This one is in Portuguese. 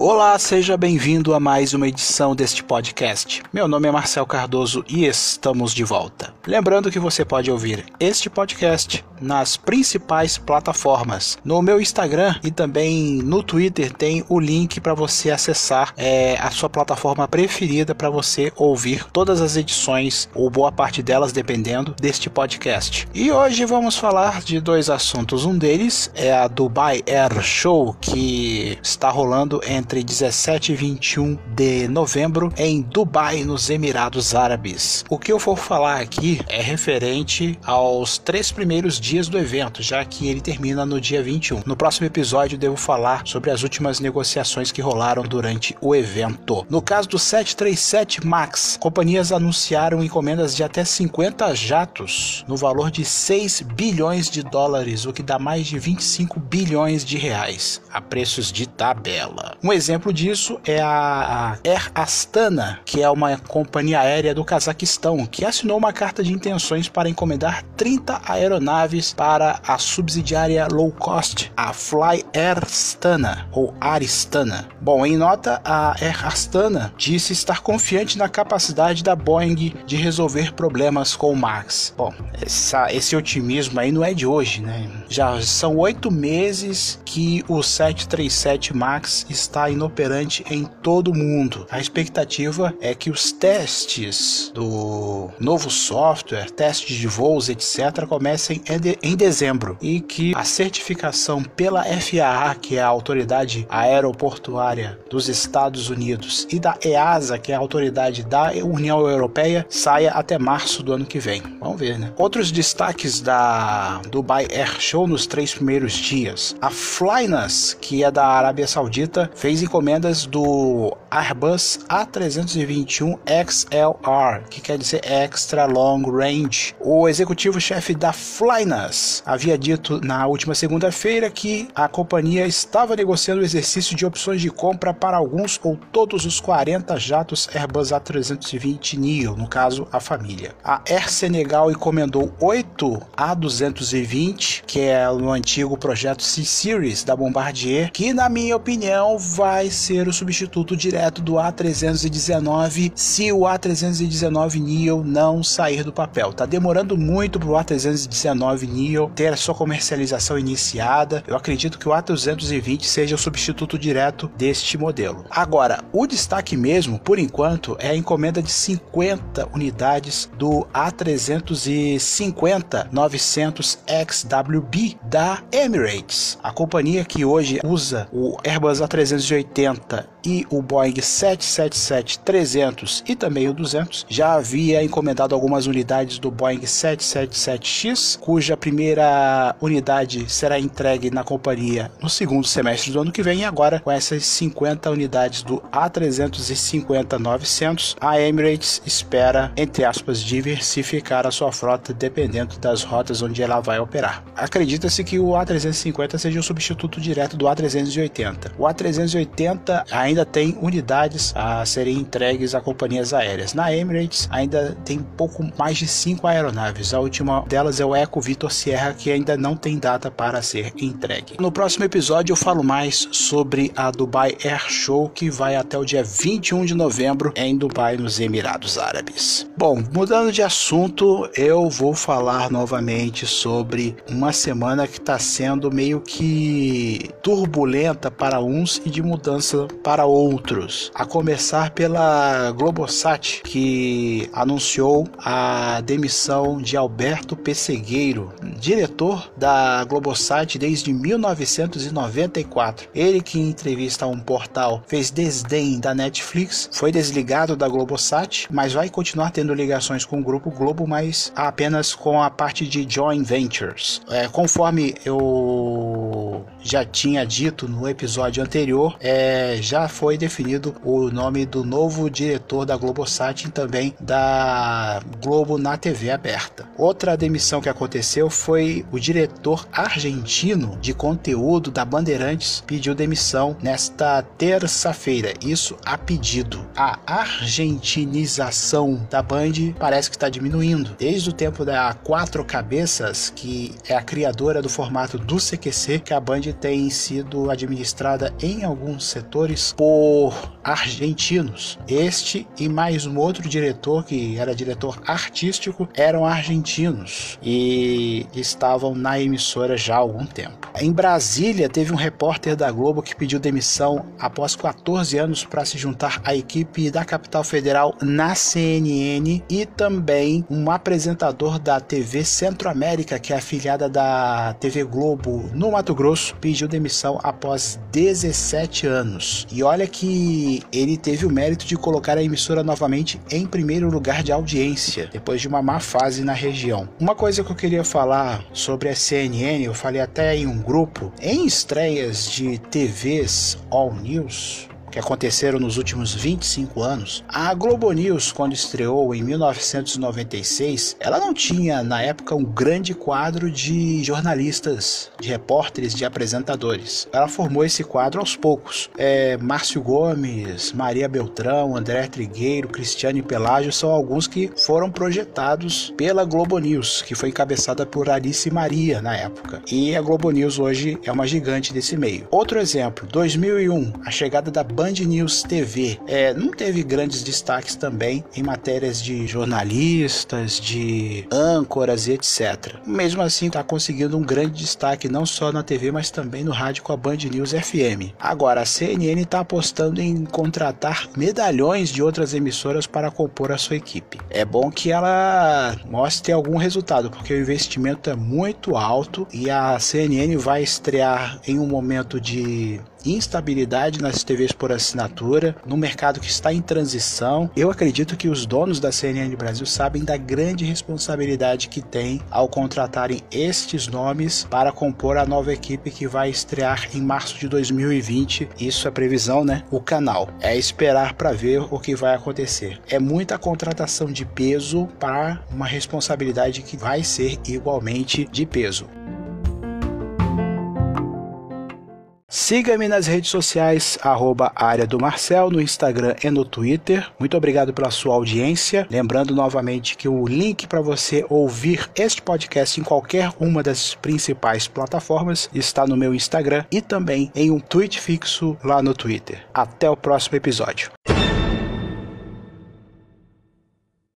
Olá, seja bem-vindo a mais uma edição deste podcast. Meu nome é Marcel Cardoso e estamos de volta. Lembrando que você pode ouvir este podcast nas principais plataformas. No meu Instagram e também no Twitter tem o link para você acessar é, a sua plataforma preferida para você ouvir todas as edições, ou boa parte delas, dependendo deste podcast. E hoje vamos falar de dois assuntos. Um deles é a Dubai Air Show, que está rolando entre entre 17 e 21 de novembro em Dubai, nos Emirados Árabes. O que eu vou falar aqui é referente aos três primeiros dias do evento, já que ele termina no dia 21. No próximo episódio, devo falar sobre as últimas negociações que rolaram durante o evento. No caso do 737 MAX, companhias anunciaram encomendas de até 50 jatos no valor de 6 bilhões de dólares, o que dá mais de 25 bilhões de reais, a preços de tabela. Um exemplo disso é a Air Astana, que é uma companhia aérea do Cazaquistão, que assinou uma carta de intenções para encomendar 30 aeronaves para a subsidiária low cost, a Fly Air Astana ou Aristana. Bom, em nota, a Air Astana disse estar confiante na capacidade da Boeing de resolver problemas com o Max. Bom, essa, esse otimismo aí não é de hoje, né? Já são oito meses que o 737 Max está inoperante em todo o mundo. A expectativa é que os testes do novo software, testes de voos, etc., comecem em dezembro e que a certificação pela FAA, que é a Autoridade Aeroportuária dos Estados Unidos, e da EASA, que é a autoridade da União Europeia, saia até março do ano que vem. Vamos ver, né? Outros destaques da Dubai Air Show nos três primeiros dias. A Flynas, que é da Arábia Saudita, fez encomendas do Airbus A321 XLR, que quer dizer Extra Long Range. O executivo-chefe da Flynas havia dito na última segunda-feira que a companhia estava negociando o exercício de opções de compra para alguns ou todos os 40 jatos Airbus A320 Neo, no caso a família. A Air Senegal encomendou 8 A220, que é o antigo projeto C-Series da Bombardier, que na minha opinião vai ser o substituto direto do A319 se o A319 Neo não sair do papel. Tá demorando muito para o A319 Neo ter a sua comercialização iniciada. Eu acredito que o A320 seja o substituto direto deste modelo. Agora, o destaque mesmo, por enquanto, é a encomenda de 50 unidades do A350 900 XWB da Emirates, a companhia que hoje usa o Airbus A380 e o Boeing 777-300 e também o 200 já havia encomendado algumas unidades do Boeing 777X, cuja primeira unidade será entregue na companhia no segundo semestre do ano que vem. E agora, com essas 50 unidades do A350-900, a Emirates espera, entre aspas, diversificar a sua frota dependendo das rotas onde ela vai operar. Acredita-se que o A350 seja o substituto direto do A380. O A380 80 ainda tem unidades a serem entregues a companhias aéreas. Na Emirates ainda tem pouco mais de cinco aeronaves. A última delas é o Eco Vitor Sierra, que ainda não tem data para ser entregue. No próximo episódio eu falo mais sobre a Dubai Air Show, que vai até o dia 21 de novembro em Dubai, nos Emirados Árabes. Bom, mudando de assunto, eu vou falar novamente sobre uma semana que está sendo meio que turbulenta para uns e de mudança para outros, a começar pela Globosat, que anunciou a demissão de Alberto Pessegueiro, diretor da Globosat desde 1994. Ele que em entrevista a um portal fez desdém da Netflix, foi desligado da Globosat, mas vai continuar tendo ligações com o grupo Globo, mas apenas com a parte de joint ventures. É, conforme eu já tinha dito no episódio anterior, é, já foi definido o nome do novo diretor da Globosat e também da Globo na TV aberta. Outra demissão que aconteceu foi o diretor argentino de conteúdo da Bandeirantes pediu demissão nesta terça-feira. Isso a pedido. A argentinização da Band parece que está diminuindo. Desde o tempo da Quatro Cabeças, que é a criadora do formato do CQC, que a Band tem sido administrada em alguns setores por argentinos. Este e mais um outro diretor que era diretor artístico eram argentinos e estavam na emissora já há algum tempo. Em Brasília, teve um repórter da Globo que pediu demissão após 14 anos para se juntar à equipe da capital federal na CNN e também um apresentador da TV Centro-América, que é afiliada da TV Globo no Mato Grosso, pediu demissão após 17 anos. E olha que ele teve o mérito de colocar a emissora novamente em primeiro lugar de audiência, depois de uma má fase na região. Uma coisa que eu queria falar sobre a CNN, eu falei até em um grupo, em estreias de TVs All News, que aconteceram nos últimos 25 anos, a Globo News, quando estreou em 1996, ela não tinha na época um grande quadro de jornalistas, de repórteres, de apresentadores. Ela formou esse quadro aos poucos. É, Márcio Gomes, Maria Beltrão, André Trigueiro, Cristiane Pelágio são alguns que foram projetados pela Globo News, que foi encabeçada por Alice Maria na época. E a Globo News hoje é uma gigante desse meio. Outro exemplo, 2001, a chegada da Band News TV é, não teve grandes destaques também em matérias de jornalistas, de âncoras e etc. Mesmo assim, está conseguindo um grande destaque não só na TV, mas também no rádio com a Band News FM. Agora, a CNN está apostando em contratar medalhões de outras emissoras para compor a sua equipe. É bom que ela mostre algum resultado, porque o investimento é muito alto e a CNN vai estrear em um momento de instabilidade nas TVs por assinatura, no mercado que está em transição. Eu acredito que os donos da CNN Brasil sabem da grande responsabilidade que tem ao contratarem estes nomes para compor a nova equipe que vai estrear em março de 2020. Isso é previsão, né? O canal. É esperar para ver o que vai acontecer. É muita contratação de peso para uma responsabilidade que vai ser igualmente de peso. Siga-me nas redes sociais, arroba área do Marcel, no Instagram e no Twitter. Muito obrigado pela sua audiência. Lembrando novamente que o link para você ouvir este podcast em qualquer uma das principais plataformas está no meu Instagram e também em um tweet fixo lá no Twitter. Até o próximo episódio.